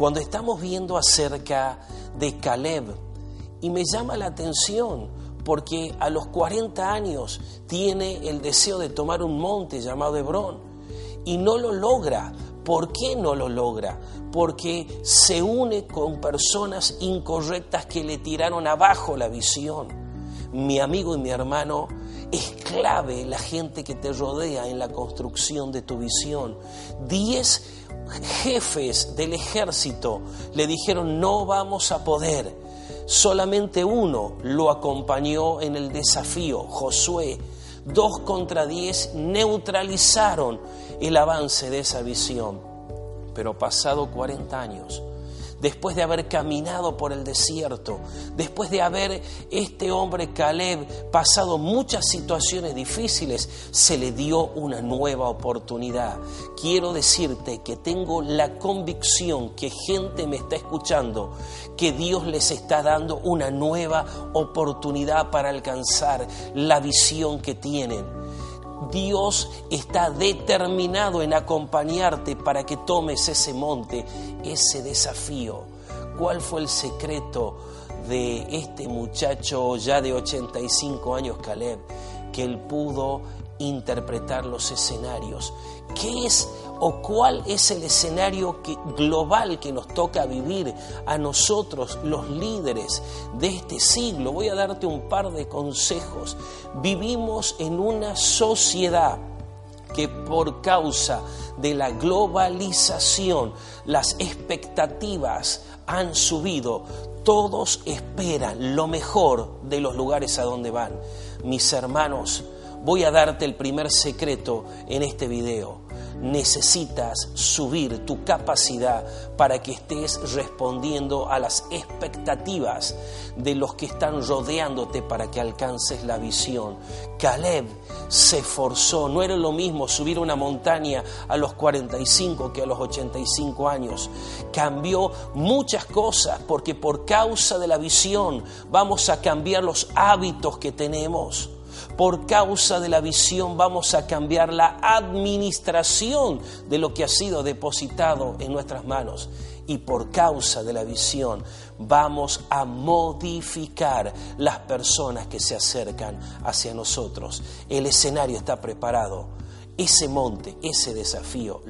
cuando estamos viendo acerca de Caleb, y me llama la atención porque a los 40 años tiene el deseo de tomar un monte llamado Hebrón y no lo logra. ¿Por qué no lo logra? Porque se une con personas incorrectas que le tiraron abajo la visión. Mi amigo y mi hermano, es clave la gente que te rodea en la construcción de tu visión. Diez jefes del ejército le dijeron, no vamos a poder. Solamente uno lo acompañó en el desafío, Josué. Dos contra diez neutralizaron el avance de esa visión. Pero pasado 40 años, después de haber caminado por el desierto, después de haber este hombre Caleb pasado muchas situaciones difíciles, se le dio una nueva oportunidad. Quiero decirte que tengo la convicción que gente me está escuchando, que Dios les está dando una nueva oportunidad para alcanzar la visión que tienen. Dios está determinado en acompañarte para que tomes ese monte, ese desafío. ¿Cuál fue el secreto de este muchacho ya de 85 años, Caleb? Que él pudo interpretar los escenarios. ¿Qué es o cuál es el escenario global que nos toca vivir a nosotros, los líderes de este siglo? Voy a darte un par de consejos. Vivimos en una sociedad que por causa de la globalización las expectativas han subido. Todos esperan lo mejor de los lugares a donde van. Mis hermanos, voy a darte el primer secreto en este video necesitas subir tu capacidad para que estés respondiendo a las expectativas de los que están rodeándote para que alcances la visión. Caleb se esforzó, no era lo mismo subir una montaña a los 45 que a los 85 años. Cambió muchas cosas porque por causa de la visión vamos a cambiar los hábitos que tenemos por causa de la visión vamos a cambiar la administración de lo que ha sido depositado en nuestras manos. Y por causa de la visión vamos a modificar las personas que se acercan hacia nosotros. El escenario está preparado. Ese monte, ese desafío,